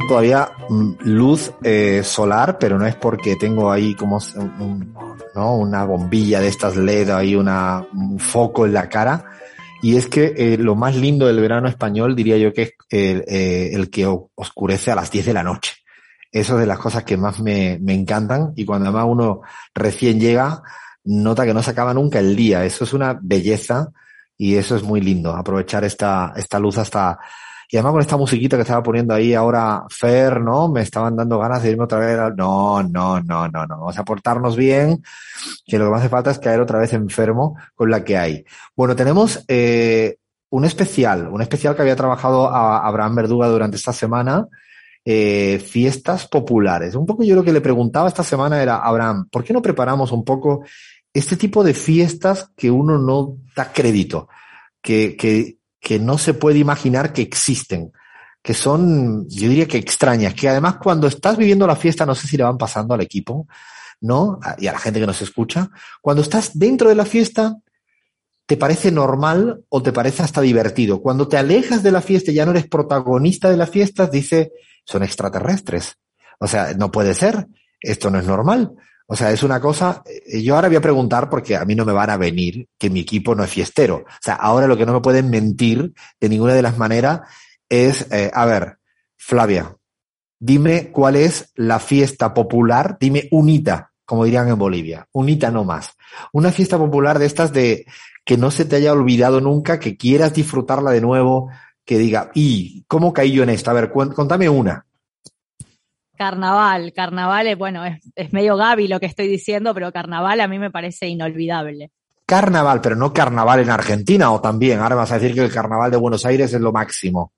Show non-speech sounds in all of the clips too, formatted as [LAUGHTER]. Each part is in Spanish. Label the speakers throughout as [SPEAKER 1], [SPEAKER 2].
[SPEAKER 1] Todavía mm, luz eh, solar, pero no es porque tengo ahí como ¿no? una bombilla de estas LED, ahí una, un foco en la cara. Y es que eh, lo más lindo del verano español diría yo que es el, eh, que oscurece a las 10 de la noche. Eso es de las cosas que más me, me encantan y cuando además uno recién llega, nota que no se acaba nunca el día. Eso es una belleza y eso es muy lindo, aprovechar esta, esta luz hasta, y además con esta musiquita que estaba poniendo ahí ahora Fer, ¿no? Me estaban dando ganas de irme otra vez. No, no, no, no, no. Vamos a portarnos bien, que lo que más hace falta es caer otra vez enfermo con la que hay. Bueno, tenemos eh, un especial, un especial que había trabajado a Abraham Verduga durante esta semana. Eh, fiestas populares. Un poco yo lo que le preguntaba esta semana era, Abraham, ¿por qué no preparamos un poco este tipo de fiestas que uno no da crédito, que, que, que no se puede imaginar que existen, que son, yo diría que extrañas, que además cuando estás viviendo la fiesta, no sé si le van pasando al equipo, ¿no? Y a la gente que nos escucha, cuando estás dentro de la fiesta, te parece normal o te parece hasta divertido. Cuando te alejas de la fiesta y ya no eres protagonista de la fiesta, dice, son extraterrestres. O sea, no puede ser, esto no es normal. O sea, es una cosa, eh, yo ahora voy a preguntar porque a mí no me van a venir que mi equipo no es fiestero. O sea, ahora lo que no me pueden mentir de ninguna de las maneras es, eh, a ver, Flavia, dime cuál es la fiesta popular, dime unita, como dirían en Bolivia, unita no más. Una fiesta popular de estas de que no se te haya olvidado nunca, que quieras disfrutarla de nuevo, que diga, ¿y cómo caí yo en esto? A ver, contame una.
[SPEAKER 2] Carnaval, carnaval, es, bueno, es, medio Gaby lo que estoy diciendo, pero carnaval a mí me parece inolvidable.
[SPEAKER 1] Carnaval, pero no carnaval en Argentina o también. Ahora vas a decir que el carnaval de Buenos Aires es lo máximo.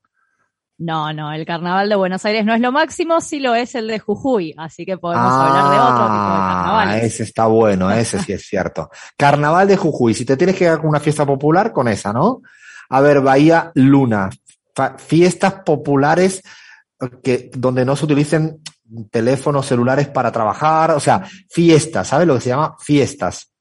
[SPEAKER 2] No, no, el carnaval de Buenos Aires no es lo máximo, sí lo es el de Jujuy, así que podemos hablar de otro tipo de ah, carnaval.
[SPEAKER 1] Ese está bueno, ese sí es [LAUGHS] cierto. Carnaval de Jujuy, si te tienes que ir a una fiesta popular, con esa, ¿no? A ver, Bahía Luna, fiestas populares que, donde no se utilicen teléfonos celulares para trabajar, o sea, fiestas, ¿sabes lo que se llama? Fiestas.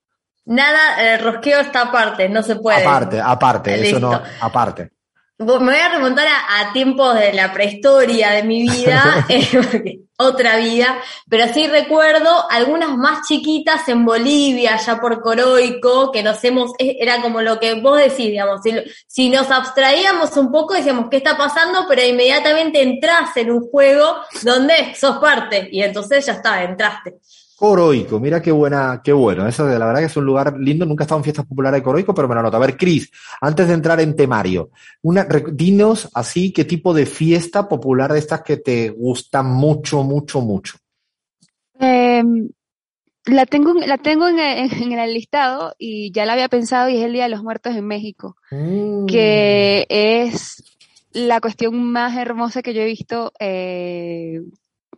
[SPEAKER 3] Nada, el rosqueo está aparte, no se puede.
[SPEAKER 1] Aparte, aparte, eso no, aparte.
[SPEAKER 3] Me voy a remontar a, tiempos de la prehistoria de mi vida, [LAUGHS] eh, otra vida, pero sí recuerdo algunas más chiquitas en Bolivia, ya por Coroico, que nos hemos, eh, era como lo que vos decís, digamos, si, si nos abstraíamos un poco, decíamos, ¿qué está pasando? Pero inmediatamente entras en un juego donde sos parte, y entonces ya está, entraste.
[SPEAKER 1] Coroico, mira qué buena, qué bueno. Eso de la verdad que es un lugar lindo. Nunca he estado en fiestas populares de Coroico, pero me lo anoto. A ver, Cris, antes de entrar en temario, una, dinos así qué tipo de fiesta popular de estas que te gustan mucho, mucho, mucho.
[SPEAKER 4] Em, la tengo, la tengo en, el listado y ya la había pensado y es el Día de los Muertos en México, mm. que es la cuestión más hermosa que yo he visto eh,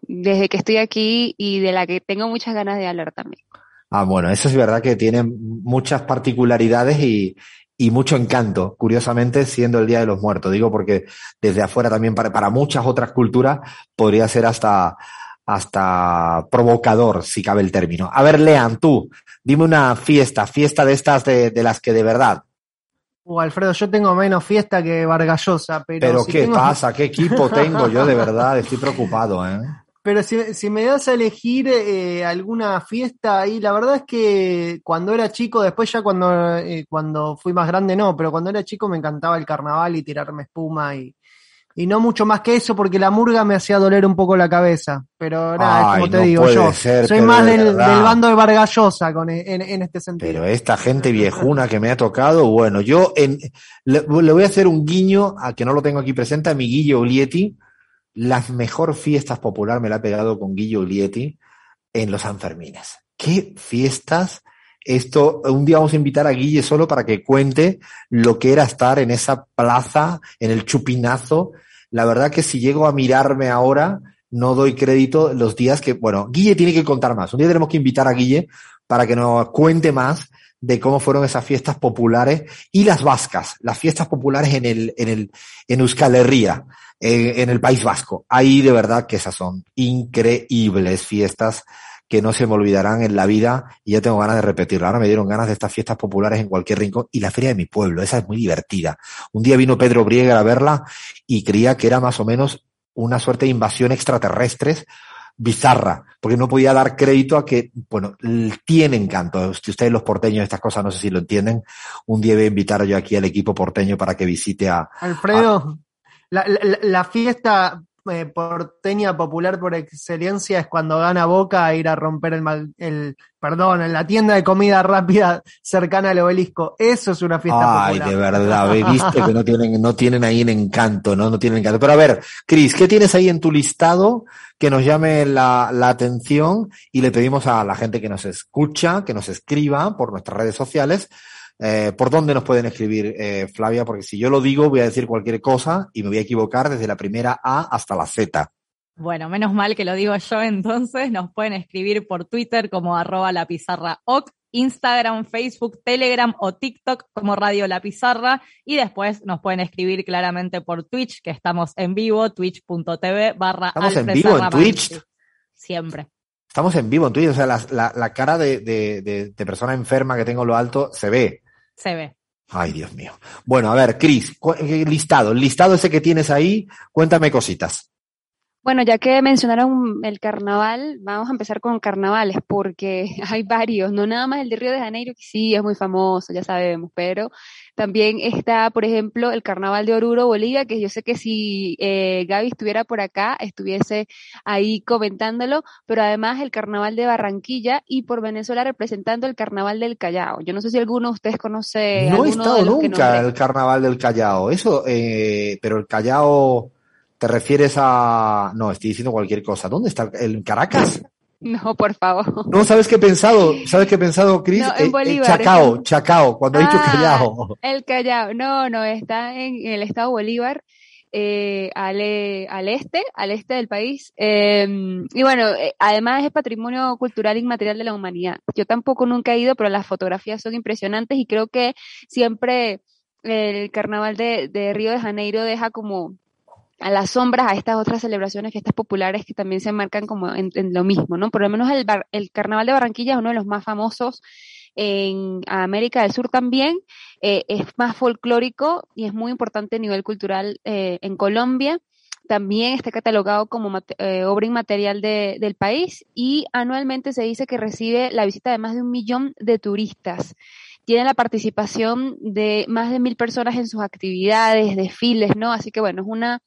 [SPEAKER 4] desde que estoy aquí y de la que tengo muchas ganas de hablar también.
[SPEAKER 1] Ah, bueno, eso es verdad que tiene muchas particularidades y, y mucho encanto, curiosamente, siendo el Día de los Muertos. Digo porque desde afuera también para, para muchas otras culturas podría ser hasta, hasta provocador, si cabe el término. A ver, Lean, tú, dime una fiesta, fiesta de estas de, de las que de verdad.
[SPEAKER 5] Uh, Alfredo, yo tengo menos fiesta que Vargallosa, pero.
[SPEAKER 1] Pero ¿qué pasa? ¿Qué equipo tengo? Yo de verdad estoy preocupado, ¿eh?
[SPEAKER 5] Pero si, me das a elegir eh, alguna fiesta ahí, la verdad es que cuando era chico, después ya cuando, eh, cuando fui más grande no, pero cuando era chico me encantaba el carnaval y tirarme espuma y, y no mucho más que eso porque la murga me hacía doler un poco la cabeza. Pero nada, como te digo yo, soy más del, bando de Vargallosa con, e, en, este sentido.
[SPEAKER 1] Pero esta gente viejuna que me ha tocado, bueno, yo en, le, voy a hacer un guiño a que no lo tengo aquí presente, a mi Guillo Ulietti las mejor fiestas popular me la ha pegado con Guillo Ulietti en los Sanfermines. ¿Qué fiestas? Esto, un día vamos a invitar a Guille solo para que cuente lo que era estar en esa plaza, en el chupinazo. La verdad que si llego a mirarme ahora, no doy crédito los días que, bueno, Guille tiene que contar más. Un día tenemos que invitar a Guille para que nos cuente más de cómo fueron esas fiestas populares y las vascas, las fiestas populares en el, en el, en Euskal Herria en el País Vasco. Ahí de verdad que esas son increíbles fiestas que no se me olvidarán en la vida y ya tengo ganas de repetirlo. Ahora me dieron ganas de estas fiestas populares en cualquier rincón y la feria de mi pueblo, esa es muy divertida. Un día vino Pedro Briega a verla y creía que era más o menos una suerte de invasión extraterrestres bizarra, porque no podía dar crédito a que, bueno, tiene encanto. Si ustedes los porteños estas cosas no sé si lo entienden, un día voy a invitar yo aquí al equipo porteño para que visite a...
[SPEAKER 5] Alfredo, La, la, la, fiesta eh, porteña popular por excelencia es cuando gana Boca a ir a romper el, mal, el perdón, en la tienda de comida rápida cercana al obelisco. Eso es una fiesta
[SPEAKER 1] Ay, de verdad, [LAUGHS] viste que no tienen, no tienen ahí en encanto, ¿no? No tienen encanto. Pero a ver, Cris, ¿qué tienes ahí en tu listado que nos llame la, la atención? Y le pedimos a la gente que nos escucha, que nos escriba por nuestras redes sociales, eh, ¿Por dónde nos pueden escribir, eh, Flavia? Porque si yo lo digo, voy a decir cualquier cosa y me voy a equivocar desde la primera A hasta la Z.
[SPEAKER 2] Bueno, menos mal que lo digo yo entonces. Nos pueden escribir por Twitter como arroba la pizarra oc, Instagram, Facebook, Telegram o TikTok como Radio La Pizarra. Y después nos pueden escribir claramente por Twitch, que estamos en vivo, twitch.tv barra
[SPEAKER 1] ¿Estamos en vivo en Twitch?
[SPEAKER 2] Siempre.
[SPEAKER 1] Estamos en vivo en Twitch, o sea, la, la, la cara de, de, de, de, persona enferma que tengo en lo alto se ve.
[SPEAKER 2] Se ve.
[SPEAKER 1] Ay, Dios mío. Bueno, a ver, Cris, eh, listado, listado ese que tienes ahí, cuéntame cositas.
[SPEAKER 4] Bueno, ya que mencionaron el carnaval, vamos a empezar con carnavales, porque [LAUGHS] hay varios, no nada más el de Río de Janeiro, que sí es muy famoso, ya sabemos, pero también está, por ejemplo, el carnaval de Oruro, Bolivia, que yo sé que si eh, Gaby estuviera por acá, estuviese ahí comentándolo, pero además el carnaval de Barranquilla y por Venezuela representando el carnaval del Callao. Yo no sé si alguno de ustedes conoce.
[SPEAKER 1] No he estado nunca el carnaval del Callao, eso, eh, pero el Callao. ¿Te refieres a.? No, estoy diciendo cualquier cosa. ¿Dónde está? ¿En Caracas?
[SPEAKER 4] No, por favor.
[SPEAKER 1] No, ¿sabes qué he pensado? ¿Sabes qué he pensado, Cris?
[SPEAKER 4] No, en Bolívar,
[SPEAKER 1] Chacao, Chacao, cuando ah, he dicho Callao.
[SPEAKER 4] El Callao, no, no, está en el estado Bolívar, eh, al, al, este, al este del país. Eh, y bueno, eh, además es patrimonio cultural inmaterial de la humanidad. Yo tampoco nunca he ido, pero las fotografías son impresionantes y creo que siempre el carnaval de, de Río de Janeiro deja como a las sombras a estas otras celebraciones, que estas populares que también se marcan como en, en lo mismo, ¿no? Por lo menos el, el, Carnaval de Barranquilla es uno de los más famosos en América del Sur también, eh, es más folclórico y es muy importante a nivel cultural eh, en Colombia. También está catalogado como eh, obra inmaterial de, del país y anualmente se dice que recibe la visita de más de un millón de turistas tiene la participación de más de mil personas en sus actividades, desfiles, ¿no? Así que bueno, es una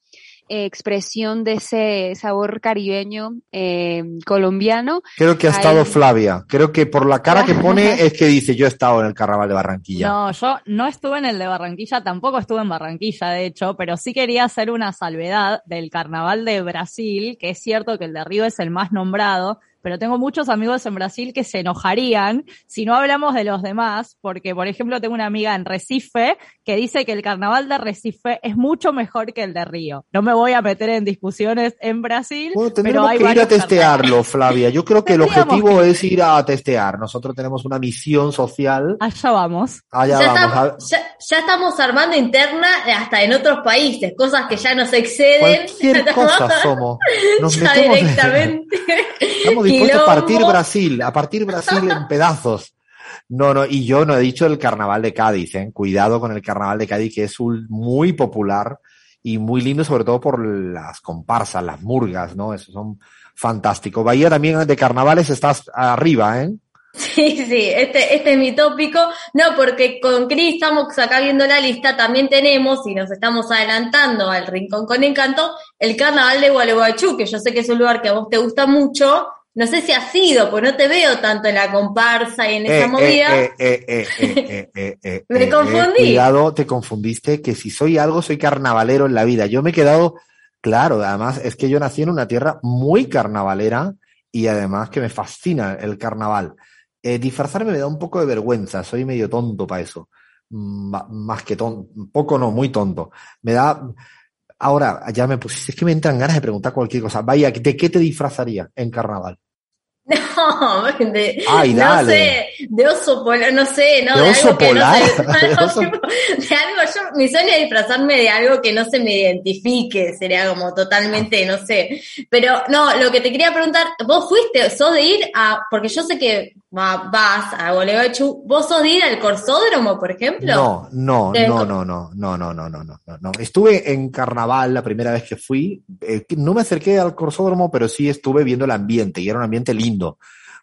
[SPEAKER 4] eh, expresión de ese sabor caribeño eh, colombiano.
[SPEAKER 1] Creo que ha estado Flavia. Creo que por la cara que pone [LAUGHS] es que dice yo he estado en el carnaval de Barranquilla.
[SPEAKER 2] No, yo no estuve en el de Barranquilla, tampoco estuve en Barranquilla, de hecho, pero sí quería hacer una salvedad del carnaval de Brasil, que es cierto que el de Río es el más nombrado, pero tengo muchos amigos en Brasil que se enojarían si no hablamos de los demás, porque por ejemplo tengo una amiga en Recife que dice que el carnaval de Recife es mucho mejor que el de Río. No me voy a meter en discusiones en Brasil, pero hay
[SPEAKER 1] que ir a testearlo, Flavia. Yo creo que el objetivo es ir a testear. Nosotros tenemos una misión social.
[SPEAKER 2] Allá vamos.
[SPEAKER 1] Allá
[SPEAKER 3] ya,
[SPEAKER 1] vamos.
[SPEAKER 3] Estamos, ya, ya, estamos armando interna hasta en otros países, cosas que ya nos exceden.
[SPEAKER 1] Cualquier [LAUGHS] cosa somos. Nos
[SPEAKER 3] ya directamente.
[SPEAKER 1] Estamos dispuestos a partir Brasil, a partir Brasil en pedazos. No, no, y yo no he dicho el carnaval de Cádiz, ¿eh? Cuidado con el carnaval de Cádiz, que es un, muy popular y muy lindo, sobre todo por las comparsas, las murgas, ¿no? Eso son fantásticos. Bahía también de carnavales estás arriba, ¿eh?
[SPEAKER 3] Sí, sí, este, este es mi tópico. No, porque con Cris estamos acá viendo la lista, también tenemos, y nos estamos adelantando al Rincón con Encanto, el Carnaval de Gualeguaychú, que yo sé que es un lugar que a vos te gusta mucho. No sé si has sido, pues no te veo tanto en la comparsa y en esa
[SPEAKER 1] eh,
[SPEAKER 3] movida.
[SPEAKER 1] Eh,
[SPEAKER 3] me confundí.
[SPEAKER 1] cuidado, te confundiste, que si soy algo, soy carnavalero en la vida. Yo me he quedado, claro, además es que yo nací en una tierra muy carnavalera y además que me fascina el carnaval. Eh, disfrazarme me da un poco de vergüenza, soy medio tonto para eso. Mm, más que tonto, poco no, muy tonto. Me da. Ahora, ya me pusiste, es que me entran ganas de preguntar cualquier cosa. Vaya, ¿de qué te disfrazaría en carnaval? [LAUGHS]
[SPEAKER 3] No, de,
[SPEAKER 1] Ay,
[SPEAKER 3] no sé, de oso polar, no sé, no,
[SPEAKER 1] de,
[SPEAKER 3] de
[SPEAKER 1] oso
[SPEAKER 3] algo
[SPEAKER 1] polar.
[SPEAKER 3] que no se, [LAUGHS] [LAUGHS] de, oso... de algo, yo, mi sueño es disfrazarme de algo que no se me identifique, sería como totalmente, no sé. Pero no, lo que te quería preguntar, vos fuiste, sos de ir a, porque yo sé que vas a Gualeguaychú, ¿vos sos de ir al Corsódromo, por ejemplo?
[SPEAKER 1] No, no, no, no, no, no, no, no, no, no, no, no. Estuve en carnaval la primera vez que fui. eh, no me acerqué al corsódromo, pero sí estuve viendo el ambiente y era un ambiente lindo,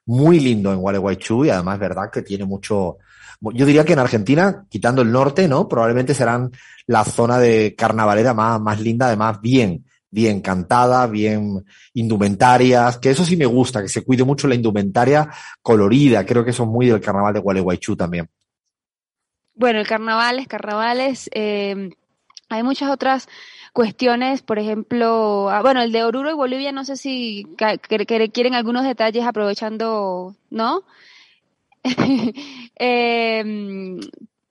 [SPEAKER 1] muy lindo en Gualeguaychú y además verdad que tiene mucho. Yo diría que en Argentina, quitando el norte, ¿no? Probablemente serán la zona de carnavalera más, más linda, además bien, bien cantada, bien indumentarias, que eso sí me gusta, que se cuide mucho la indumentaria colorida. Creo que eso es muy del carnaval de Gualeguaychú también.
[SPEAKER 4] Bueno, el carnavales, carnavales, eh, hay muchas otras cuestiones, por ejemplo, ah, bueno, el de Oruro y Bolivia, no sé si quieren algunos detalles aprovechando, ¿no? [LAUGHS] Eh,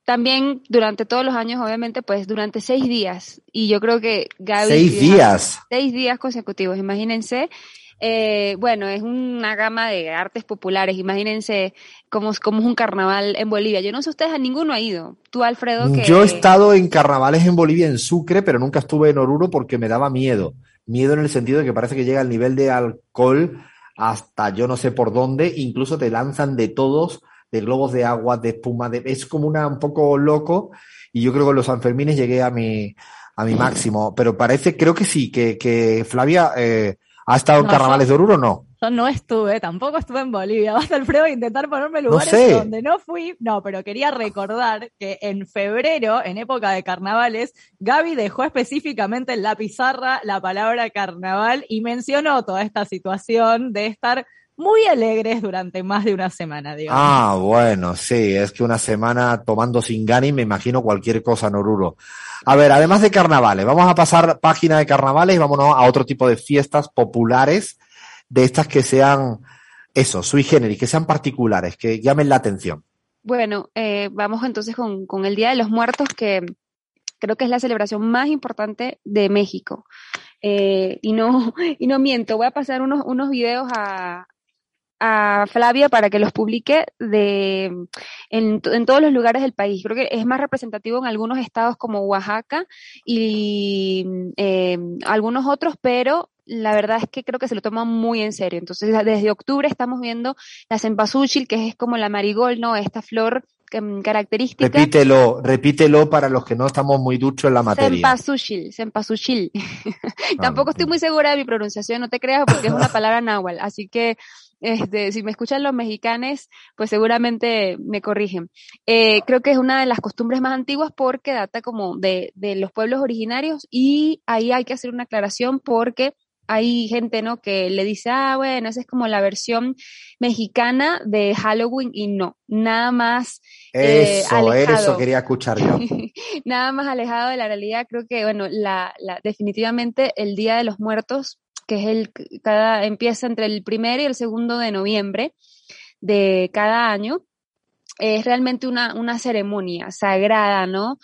[SPEAKER 4] también durante todos los años, obviamente, pues durante seis días, y yo creo que Gaby...
[SPEAKER 1] Seis días.
[SPEAKER 4] Seis días consecutivos, imagínense. Eh, bueno, es una gama de artes populares. Imagínense cómo, es- cómo es un carnaval en Bolivia. Yo no sé ustedes, a ninguno ha ido. Tú, Alfredo, que...
[SPEAKER 1] Yo he estado en carnavales en Bolivia, en Sucre, pero nunca estuve en Oruro porque me daba miedo. Miedo en el sentido de que parece que llega el nivel de alcohol hasta yo no sé por dónde, incluso te lanzan de todos, de globos de agua, de espuma, de... es como una un poco loco y yo creo que en los Sanfermines llegué a mi, a mi máximo, pero parece, creo que sí, que, que Flavia eh, ha estado en
[SPEAKER 2] No,
[SPEAKER 1] carnavales de Oruro, no.
[SPEAKER 2] Yo no estuve, tampoco estuve en Bolivia. Basta, Alfredo, de intentar ponerme lugares
[SPEAKER 1] sé.
[SPEAKER 2] donde no fui. No, pero quería recordar que en febrero, en época de carnavales, Gaby dejó específicamente en la pizarra la palabra carnaval y mencionó toda esta situación de estar muy alegres durante más de una semana, digamos.
[SPEAKER 1] Ah, bueno, sí, es que una semana tomando Singani me imagino cualquier cosa en Oruro. A ver, además de carnavales, vamos a pasar página de carnavales y vámonos a otro tipo de fiestas populares, de estas que sean, eso, sui generis, que sean particulares, que llamen la atención.
[SPEAKER 4] Bueno, eh, vamos entonces con, con el Día de los Muertos, que creo que es la celebración más importante de México. Eh, y no, [LAUGHS] y no miento, voy a pasar unos, unos videos a, a Flavia para que los publique de en, en todos los lugares del país. Creo que es más representativo en algunos estados como Oaxaca y eh, algunos otros, pero la verdad es que creo que se lo toman muy en serio. Entonces, desde octubre estamos viendo la cempasúchil, que es como la marigold, ¿no? Esta flor em, característica.
[SPEAKER 1] Repítelo, repítelo para los que no estamos muy duchos en la materia.
[SPEAKER 4] Cempasúchil, cempasúchil. [LAUGHS] Tampoco estoy muy segura de mi pronunciación, no te creas, porque es una palabra náhuatl. Así que, este, si me escuchan los mexicanos, pues seguramente me corrigen. Eh, creo que es una de las costumbres más antiguas porque data como de, de los pueblos originarios y ahí hay que hacer una aclaración porque hay gente, ¿no? Que le dice, ah, bueno, esa es como la versión mexicana de Halloween y no, nada más eh,
[SPEAKER 1] Eso,
[SPEAKER 4] alejado.
[SPEAKER 1] eso quería escuchar yo. [LAUGHS]
[SPEAKER 4] nada más alejado de la realidad. Creo que, bueno, la, la, definitivamente el Día de los Muertos, que es el, cada, empieza entre el primero y el segundo de noviembre de cada año, es realmente una, una ceremonia sagrada, ¿no?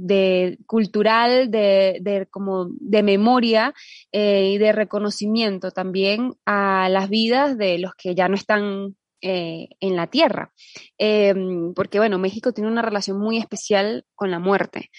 [SPEAKER 4] de cultural, de, de como de memoria eh, y de reconocimiento también a las vidas de los que ya no están eh, en la tierra. Eh, porque bueno, México tiene una relación muy especial con la muerte.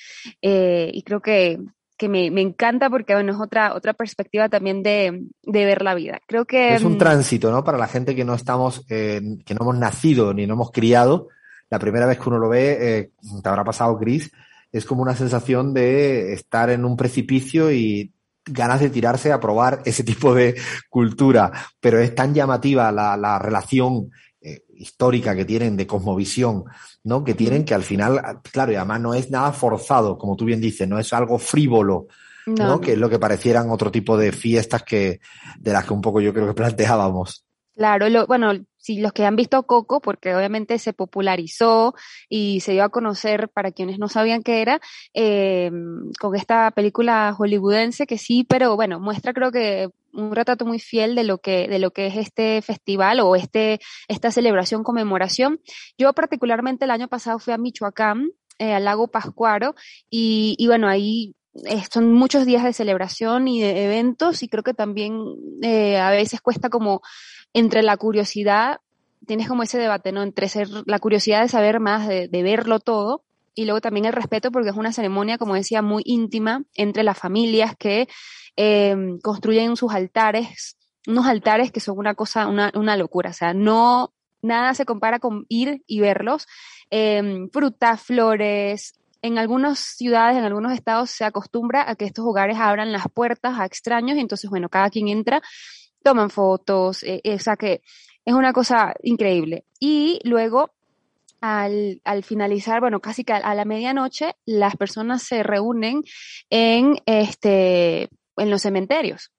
[SPEAKER 4] Eh, y creo que, que me, me, encanta porque bueno, es otra, otra perspectiva también de, de, ver la vida. Creo que.
[SPEAKER 1] Es un tránsito, ¿no? Para la gente que no estamos, eh, que no hemos nacido ni no hemos criado. La primera vez que uno lo ve, eh, te habrá pasado, Chris, es como una sensación de estar en un precipicio y ganas de tirarse a probar ese [LAUGHS] tipo de cultura, pero es tan llamativa la, la relación eh, histórica que tienen de cosmovisión, ¿no? Que tienen que al final, claro, y además no es nada forzado, como tú bien dices, no es algo frívolo, ¿no? no. Que es lo que parecieran otro tipo de fiestas que, de las que un poco yo creo que planteábamos.
[SPEAKER 4] Claro, lo, bueno, si los que han visto Coco, porque obviamente se popularizó y se dio a conocer para quienes no sabían qué era, eh, con esta película hollywoodense que sí, pero bueno, muestra creo que un retrato muy fiel de lo que, de lo que es este festival o este, esta celebración, conmemoración. Yo particularmente el año pasado fui a Michoacán, eh, al lago Pascuaro, y, y bueno, ahí eh, son muchos días de celebración y de eventos y creo que también eh, a veces cuesta como entre la curiosidad, tienes como ese debate, ¿no? Entre ser, la curiosidad de saber más, de, de, verlo todo, y luego también el respeto, porque es una ceremonia, como decía, muy íntima entre las familias que eh, construyen sus altares, unos altares que son una cosa, una, una locura, o sea, no nada se compara con ir y verlos. Em, frutas, flores. En algunas ciudades, en algunos estados se acostumbra a que estos hogares abran las puertas a extraños y entonces, bueno, cada quien entra, toman fotos, eh, o sea que es una cosa increíble. Y luego al, al, finalizar, bueno, casi que a la medianoche, las personas se reúnen en, este, en los cementerios,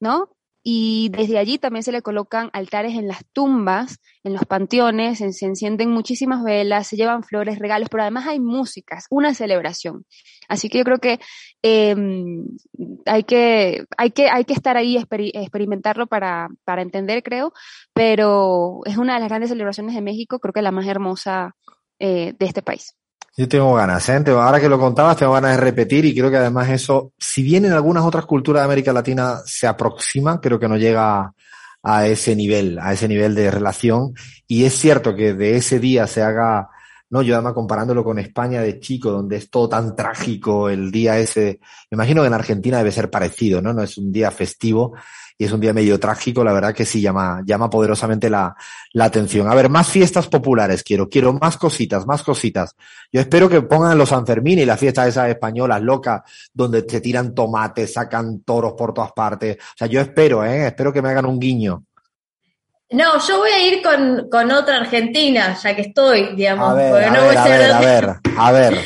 [SPEAKER 4] ¿no? Y desde allí también se le colocan altares en las tumbas, en los panteones, se, encienden muchísimas velas, se llevan flores, regalos, pero además hay músicas, una celebración. Así que yo creo que eh, hay que, hay que, hay que estar ahí, exper experimentarlo para, para entender, creo, pero es una de las grandes celebraciones de México, creo que la más hermosa eh, de este país.
[SPEAKER 1] Yo tengo ganas, ¿eh? ahora que lo contabas, tengo ganas de repetir y creo que además eso, si bien en algunas otras culturas de América Latina se aproxima, creo que no llega a ese nivel, a ese nivel de relación. Y es cierto que de ese día se haga, no, yo además comparándolo con España de chico, donde es todo tan trágico el día ese, me imagino que en Argentina debe ser parecido, ¿no? No es un día festivo y es un día medio trágico, la verdad que sí llama, llama poderosamente la, la atención. A ver, más fiestas populares quiero, quiero más cositas, más cositas. Yo espero que pongan los Sanfermín y las fiestas esas españolas locas, donde se tiran tomates, sacan toros por todas partes. O sea, yo espero, ¿eh? Espero que me hagan un guiño.
[SPEAKER 3] No, yo voy a ir con, con otra Argentina, ya que estoy, digamos.
[SPEAKER 1] A ver, a, no ver, a, ver a ver, a ver,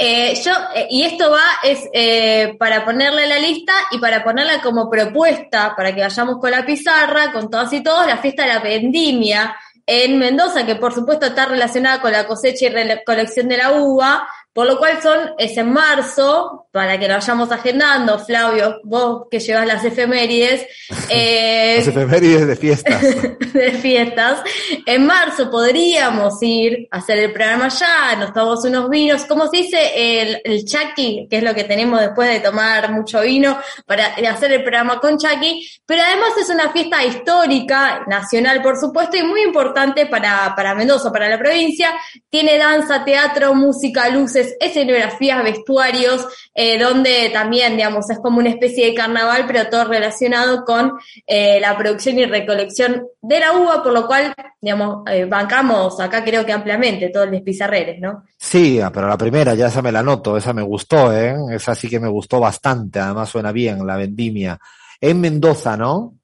[SPEAKER 3] Eh, yo, eh, y esto va, es eh, para ponerle la lista y para ponerla como propuesta, para que vayamos con la pizarra, con todas y todos, la fiesta de la vendimia en Mendoza, que por supuesto está relacionada con la cosecha y recolección de la uva, por lo cual son, es en marzo, para que lo vayamos agendando, Flavio, vos que llevas las efemérides. [LAUGHS]
[SPEAKER 1] Eh, las efemérides de fiestas. [LAUGHS]
[SPEAKER 3] de fiestas. En marzo podríamos ir a hacer el programa ya, nos tomamos unos vinos, como se dice el, el chaki, que es lo que tenemos después de tomar mucho vino, para hacer el programa con chaki, pero además es una fiesta histórica, nacional por supuesto, y muy importante para, para Mendoza, para la provincia. Tiene danza, teatro, música, luces, escenografías, vestuarios, eh, donde también, digamos, es como una especie de carnaval, pero todo relacionado con eh, la producción y recolección de la uva, por lo cual, digamos, eh, bancamos acá creo que ampliamente todo el despizarreres, ¿no?
[SPEAKER 1] Sí, ah, pero la primera ya esa me la noto, esa me gustó, ¿eh? Esa sí que me gustó bastante, además suena bien, la vendimia. En Mendoza, ¿no?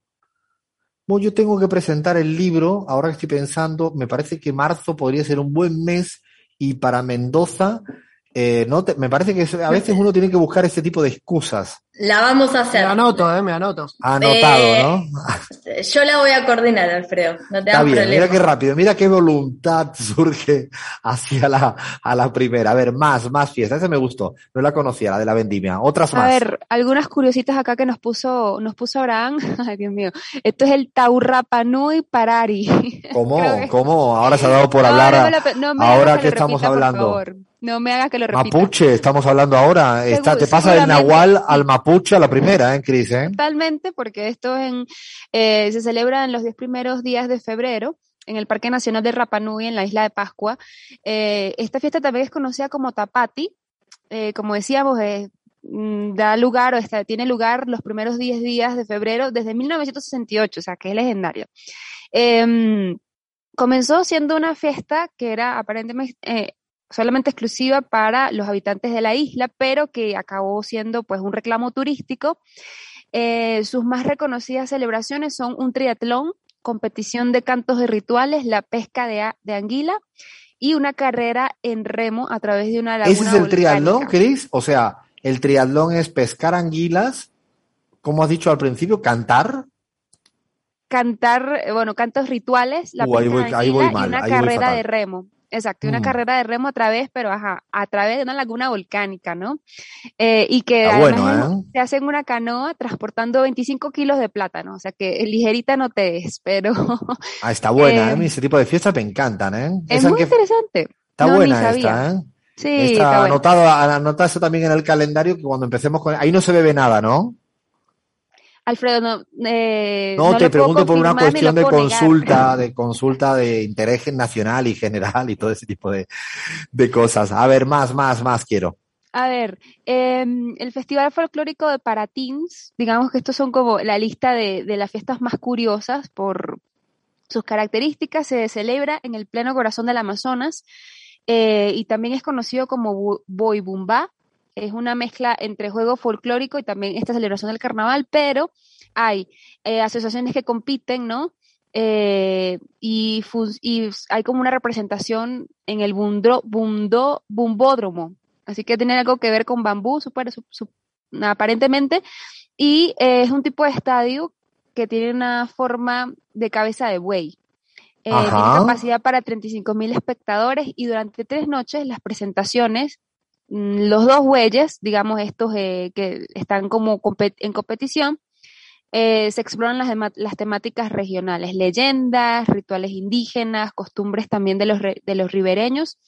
[SPEAKER 1] Bueno, yo tengo que presentar el libro, ahora que estoy pensando, me parece que marzo podría ser un buen mes y para Mendoza eh, no me parece que a veces uno tiene que buscar ese tipo de excusas.
[SPEAKER 3] La vamos a hacer.
[SPEAKER 5] Me anoto, eh, me anoto.
[SPEAKER 1] Anotado,
[SPEAKER 3] Eh,
[SPEAKER 1] ¿no?
[SPEAKER 3] Yo la voy a coordinar, Alfredo. No te
[SPEAKER 1] Está
[SPEAKER 3] hagas
[SPEAKER 1] bien,
[SPEAKER 3] problema.
[SPEAKER 1] mira qué rápido, mira qué voluntad [LAUGHS] surge hacia la, a la primera. A ver, más, más fiestas. Esa me gustó. No la conocía, la de la vendimia. Otras
[SPEAKER 4] A
[SPEAKER 1] más.
[SPEAKER 4] ver, algunas curiositas acá que nos puso, nos puso Abraham. [LAUGHS] Ay, Dios mío. Esto es el Taurrapanui Parari. [LAUGHS]
[SPEAKER 1] ¿Cómo?
[SPEAKER 4] que-
[SPEAKER 1] ¿Cómo? Ahora se ha dado por
[SPEAKER 4] No,
[SPEAKER 1] hablar.
[SPEAKER 4] no
[SPEAKER 1] a-
[SPEAKER 4] me lo
[SPEAKER 1] ahora
[SPEAKER 4] que
[SPEAKER 1] estamos
[SPEAKER 4] repita,
[SPEAKER 1] hablando.
[SPEAKER 4] favor. No me hagas que lo repita.
[SPEAKER 1] Mapuche, estamos hablando ahora. Está, te pasa del Nahual al Mapuche a la primera, ¿eh, Cris? ¿eh?
[SPEAKER 4] Totalmente, porque esto eh, se celebra en los 10 primeros días de febrero en el Parque Nacional de Rapa Nui, en la isla de Pascua. Eh, esta fiesta también es conocida como Tapati. Como decíamos, mm, da lugar o tiene lugar los primeros 10 días de febrero desde 1968, o sea que es legendaria. Em, comenzó siendo una fiesta que era aparentemente solamente exclusiva para los habitantes de la isla, pero que acabó siendo pues un reclamo turístico. Eh, sus más reconocidas celebraciones son un triatlón, competición de cantos y rituales, la pesca de, de anguila y una carrera en remo a través de una laguna
[SPEAKER 1] ¿Ese es el triatlón. Cris? O sea, el triatlón es pescar anguilas, como has dicho al principio, cantar.
[SPEAKER 4] Cantar, eh, bueno, cantos rituales, la
[SPEAKER 1] Uh,
[SPEAKER 4] pesca
[SPEAKER 1] voy-
[SPEAKER 4] de anguila y una
[SPEAKER 1] ahí
[SPEAKER 4] carrera de remo. Exacto, una
[SPEAKER 1] Mm.
[SPEAKER 4] carrera de remo a través, pero ajá, a través de una laguna volcánica, ¿no? Eh, y que además
[SPEAKER 1] bueno, ¿eh?
[SPEAKER 4] se hace en una canoa transportando 25 kilos de plátano, o sea que ligerita no te es, pero
[SPEAKER 1] Ah, está [LAUGHS] buena,
[SPEAKER 4] Eh,
[SPEAKER 1] ¿eh? Ese tipo de fiestas me encantan, ¿eh?
[SPEAKER 4] es
[SPEAKER 1] Esa
[SPEAKER 4] muy
[SPEAKER 1] que-
[SPEAKER 4] interesante.
[SPEAKER 1] está
[SPEAKER 4] No,
[SPEAKER 1] buena esta, ¿eh?
[SPEAKER 4] Sí,
[SPEAKER 1] Está
[SPEAKER 4] está bueno.
[SPEAKER 1] anotado, también en el calendario que cuando empecemos con... Ahí no se bebe nada, ¿no?
[SPEAKER 4] Alfredo, no, eh,
[SPEAKER 1] No,
[SPEAKER 4] no
[SPEAKER 1] te pregunto por una cuestión de
[SPEAKER 4] negar.
[SPEAKER 1] consulta, de consulta de interés nacional y general y todo ese tipo de, de cosas. A ver, más, más, más quiero.
[SPEAKER 4] A ver, em, el Festival Folclórico de Paratins, digamos que estos son como la lista de, de las fiestas más curiosas por, Sus características se celebra en el pleno corazón del Amazonas eh, y también es conocido como Boibumba. Es una mezcla entre juego folclórico y también esta celebración del carnaval, pero hay eh, asociaciones que compiten, ¿no? Eh, y, y, hay como una representación en el bundro, bundo, bumbódromo. Así que tiene algo que ver con bambú, super, aparentemente. Y es un tipo de estadio que tiene una forma de cabeza de buey. Eh, tiene capacidad para 35 mil espectadores y durante tres noches las presentaciones, los dos bueyes, digamos estos eh, que están como en competición, eh, se exploran las, las, temáticas regionales, leyendas, rituales indígenas, costumbres también de los, de los ribereños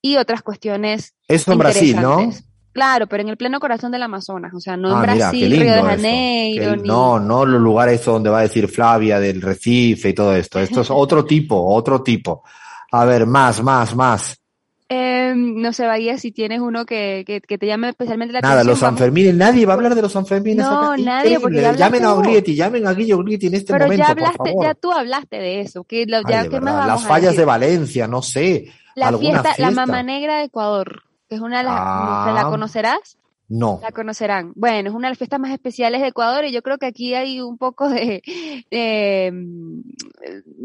[SPEAKER 4] y otras cuestiones.
[SPEAKER 1] Eso en Brasil, ¿no?
[SPEAKER 4] Claro, pero en el pleno corazón del Amazonas, o sea, no en ah, Brasil, Río de Janeiro.
[SPEAKER 1] No, no los lugares donde va a decir Flavia del Recife y todo esto. Esto es otro tipo, otro tipo. A ver, más, más, más.
[SPEAKER 4] Eh, no sé, Bahía, si tienes uno que, que, que te llame especialmente la
[SPEAKER 1] Nada,
[SPEAKER 4] atención.
[SPEAKER 1] los Sanfermines, nadie va a hablar de los Sanfermines.
[SPEAKER 4] No, nadie, porque
[SPEAKER 1] Llamen a Oglietti, llamen a Guillo Oglietti en este
[SPEAKER 4] pero
[SPEAKER 1] momento,
[SPEAKER 4] ya hablaste,
[SPEAKER 1] por favor.
[SPEAKER 4] ya tú hablaste de eso. Que lo, ya,
[SPEAKER 1] Ay, de
[SPEAKER 4] ¿qué más
[SPEAKER 1] verdad,
[SPEAKER 4] vamos
[SPEAKER 1] Las
[SPEAKER 4] a
[SPEAKER 1] fallas
[SPEAKER 4] decir?
[SPEAKER 1] de Valencia, no sé.
[SPEAKER 4] La fiesta, la. Mamá Negra de Ecuador, que es una de las,
[SPEAKER 1] Ah.
[SPEAKER 4] ¿la conocerás?
[SPEAKER 1] No.
[SPEAKER 4] La conocerán. Bueno, es una de las fiestas más especiales de Ecuador y yo creo que aquí hay un poco de, de, mm,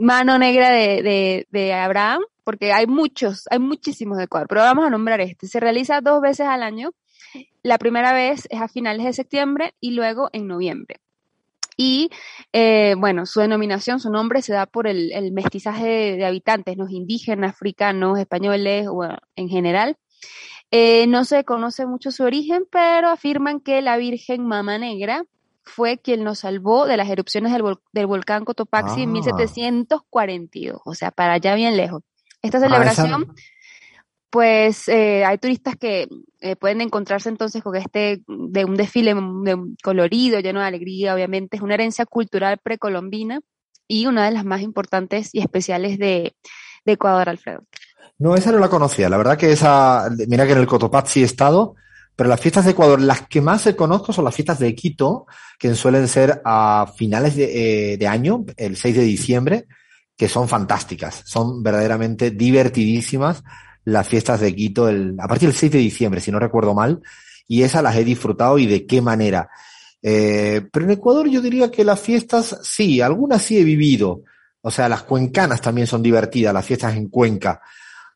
[SPEAKER 4] mano negra de, de, de Abraham, porque hay muchos, hay muchísimos de Ecuador, pero vamos a nombrar este. Se realiza dos veces al año. La primera vez es a finales de septiembre y luego en noviembre. Y eh, bueno, su denominación, su nombre se da por el, el mestizaje de, de habitantes, los indígenas, africanos, españoles, bueno, en general. Eh, no se conoce mucho su origen, pero afirman que la Virgen Mama Negra fue quien nos salvó de las erupciones del, vol- del volcán Cotopaxi en
[SPEAKER 1] Ah.
[SPEAKER 4] 1742, o sea, para allá bien lejos. Esta
[SPEAKER 1] Ah, esa-
[SPEAKER 4] celebración, pues eh, hay turistas que eh, pueden encontrarse entonces con este de un desfile de un colorido, lleno de alegría, obviamente es una herencia cultural precolombina y una de las más importantes y especiales de, de Ecuador, Alfredo.
[SPEAKER 1] No, esa no la conocía. La verdad que esa, mira que en el Cotopaxi he estado, pero las fiestas de Ecuador, las que más conozco son las fiestas de Quito, que suelen ser a finales de, eh, de año, el 6 de diciembre, que son fantásticas. Son verdaderamente divertidísimas las fiestas de Quito, el, a partir del 6 de diciembre, si no recuerdo mal, y esas las he disfrutado y de qué manera. Eh, pero en Ecuador yo diría que las fiestas, sí, algunas sí he vivido. O sea, las cuencanas también son divertidas, las fiestas en Cuenca.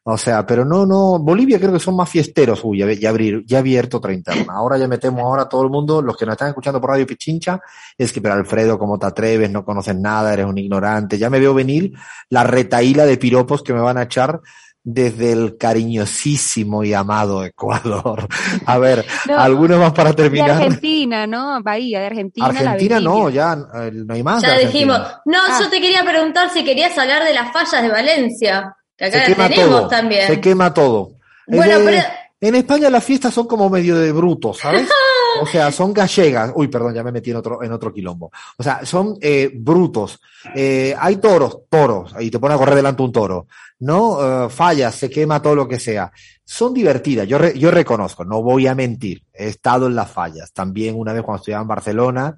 [SPEAKER 1] O sea, pero no, no, Bolivia creo que son más fiesteros. Uy, ya, ya, abrir, ya abierto 30. Ahora ya metemos ahora a todo el mundo, los que nos están escuchando por Radio Pichincha, es que, pero Alfredo, ¿cómo te atreves? No conoces nada, eres un ignorante. Ya me veo venir la retaíla de piropos que me van a echar desde el cariñosísimo y amado Ecuador. [LAUGHS] A ver, [LAUGHS]
[SPEAKER 4] No,
[SPEAKER 1] algunos más para
[SPEAKER 4] De
[SPEAKER 1] terminar.
[SPEAKER 4] Argentina, ¿no? Bahía, de Argentina. la
[SPEAKER 1] Argentina no,
[SPEAKER 4] vendimia.
[SPEAKER 1] ya eh, no hay más.
[SPEAKER 3] Ya
[SPEAKER 1] de
[SPEAKER 3] dijimos. No,
[SPEAKER 4] Ah.
[SPEAKER 3] yo te quería preguntar si querías hablar de las fallas de Valencia, que acá
[SPEAKER 1] Se quema
[SPEAKER 3] tenemos
[SPEAKER 1] todo.
[SPEAKER 3] también.
[SPEAKER 1] Se quema todo.
[SPEAKER 3] Bueno,
[SPEAKER 1] de-
[SPEAKER 3] pero-
[SPEAKER 1] En España las fiestas son como medio de brutos, ¿sabes? [LAUGHS] O sea, son gallegas. Uy, perdón, ya me metí en otro, en otro quilombo. O sea, son eh, brutos. Eh, hay toros, toros, y te pone a correr delante un toro. No, Eh, fallas, se quema todo lo que sea. Son divertidas, yo, re- yo reconozco, no voy a mentir. He estado en las fallas. También una vez cuando estudiaba en Barcelona,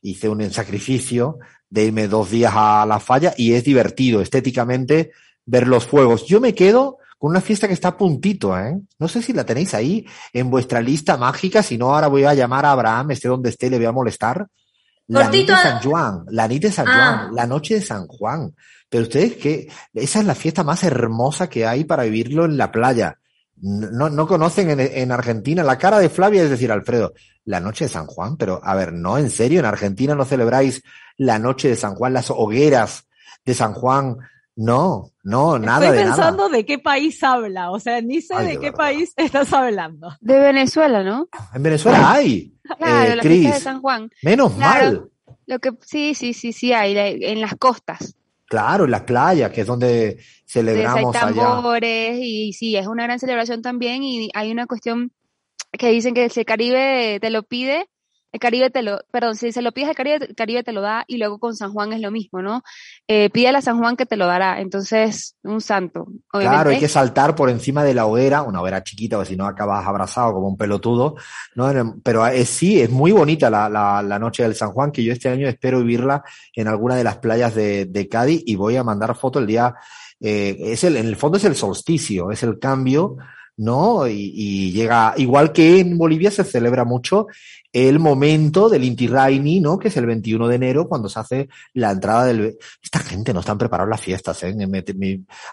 [SPEAKER 1] hice un sacrificio de irme dos días a la falla y es divertido estéticamente ver los fuegos. Yo me quedo con una fiesta que está a puntito, ¿eh? No sé si la tenéis ahí en vuestra lista mágica, si no ahora voy a llamar a Abraham, esté donde esté, le voy a molestar. La
[SPEAKER 3] Cortito,
[SPEAKER 1] nit de San Juan, la nit de San
[SPEAKER 3] Ah.
[SPEAKER 1] Juan, la noche de San Juan. Pero ustedes que esa es la fiesta más hermosa que hay para vivirlo en la playa. No, no conocen en, en Argentina la cara de Flavia, es decir, Alfredo, la noche de San Juan, pero a ver, no, en serio, en Argentina no celebráis la noche de San Juan, las hogueras de San Juan, no, no, nada
[SPEAKER 2] Estoy
[SPEAKER 1] de
[SPEAKER 2] pensando
[SPEAKER 1] nada.
[SPEAKER 2] de qué país habla, o sea, ni sé
[SPEAKER 1] Ay,
[SPEAKER 2] de,
[SPEAKER 1] de
[SPEAKER 2] qué país [LAUGHS] estás hablando.
[SPEAKER 4] De Venezuela, ¿no?
[SPEAKER 1] En Venezuela hay,
[SPEAKER 4] Claro,
[SPEAKER 1] eh,
[SPEAKER 4] la
[SPEAKER 1] Cris,
[SPEAKER 4] fiesta de San Juan.
[SPEAKER 1] menos
[SPEAKER 4] Claro.
[SPEAKER 1] mal.
[SPEAKER 4] Lo que sí, sí, sí, sí hay la- en las costas.
[SPEAKER 1] Claro, en las playas, que es donde
[SPEAKER 4] Sí, hay
[SPEAKER 1] celebramos allá.
[SPEAKER 4] tambores y sí, es una gran celebración también y hay una cuestión que dicen que si el Caribe te lo pide, el Caribe te lo, perdón, si se lo pides al Caribe, el Caribe te lo da y luego con San Juan es lo mismo, ¿no? Eh, pídele a San Juan que te lo dará. Entonces, un santo.
[SPEAKER 1] Claro, hay que saltar por encima de la hoguera, una hoguera chiquita, porque si no acabas abrazado como un pelotudo, ¿no? Pero es, sí, es muy bonita la, la, la, noche del San Juan, que yo este año espero vivirla en alguna de las playas de, de Cádiz y voy a mandar foto el día, eh, es el, en el fondo es el solsticio, es el cambio, ¿no? Y, y, llega, igual que en Bolivia se celebra mucho el momento del Inti Raimi, ¿no? Que es el 21 de enero, cuando se hace la entrada del... Esta gente no están preparados las fiestas, ¿eh?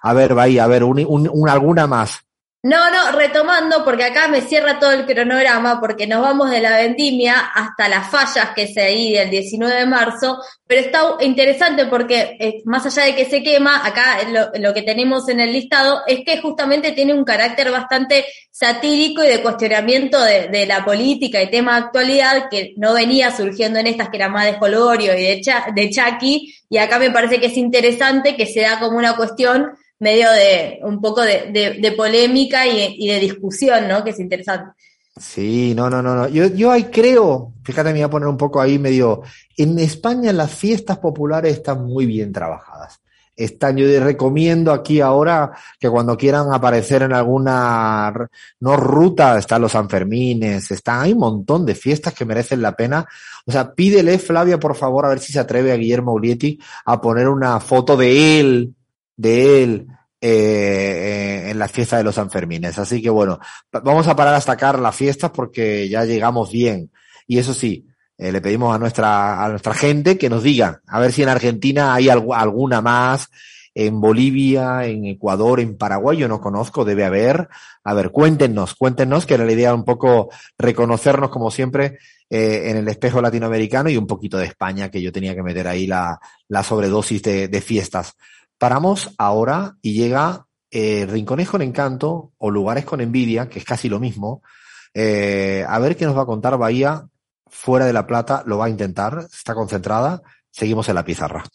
[SPEAKER 1] A ver, vaya, a ver, un, un, un, alguna más.
[SPEAKER 3] No, no, retomando, porque acá me cierra todo el cronograma, porque nos vamos de la vendimia hasta las fallas, que es ahí del 19 de marzo, pero está interesante porque eh, más allá de que se quema, acá lo, que tenemos en el listado es que justamente tiene un carácter bastante satírico y de cuestionamiento de, la política y tema de actualidad que no venía surgiendo en estas que era más de Jolgorio y de, Cha, de Chucky, y acá me parece que es interesante que se da como una cuestión medio de un poco de, de, de polémica y, de discusión, ¿no? Que es interesante.
[SPEAKER 1] Sí, no, no, no, no. Yo, yo ahí creo, fíjate, me voy a poner un poco ahí medio. En España las fiestas populares están muy bien trabajadas. Están, yo recomiendo aquí ahora que cuando quieran aparecer en alguna no ruta, están los Sanfermines, están, hay un montón de fiestas que merecen la pena. O sea, pídele, Flavia, por favor, a ver si se atreve a Guillermo Ulietti a poner una foto de él de él eh, en la fiesta de los Sanfermines. Así que bueno, vamos a parar hasta acá las fiestas porque ya llegamos bien. Y eso sí, eh, le pedimos a nuestra, a nuestra gente que nos diga, a ver si en Argentina hay algo, alguna más, en Bolivia, en Ecuador, en Paraguay, yo no conozco, debe haber. A ver, cuéntenos, cuéntenos, que era la idea un poco reconocernos como siempre eh, en el espejo latinoamericano y un poquito de España, que yo tenía que meter ahí la, la sobredosis de, de fiestas. Paramos ahora y llega eh, Rincones con Encanto o Lugares con Envidia, que es casi lo mismo. Eh, a ver qué nos va a contar Bahía fuera de La Plata, lo va a intentar, está concentrada. Seguimos en la pizarra.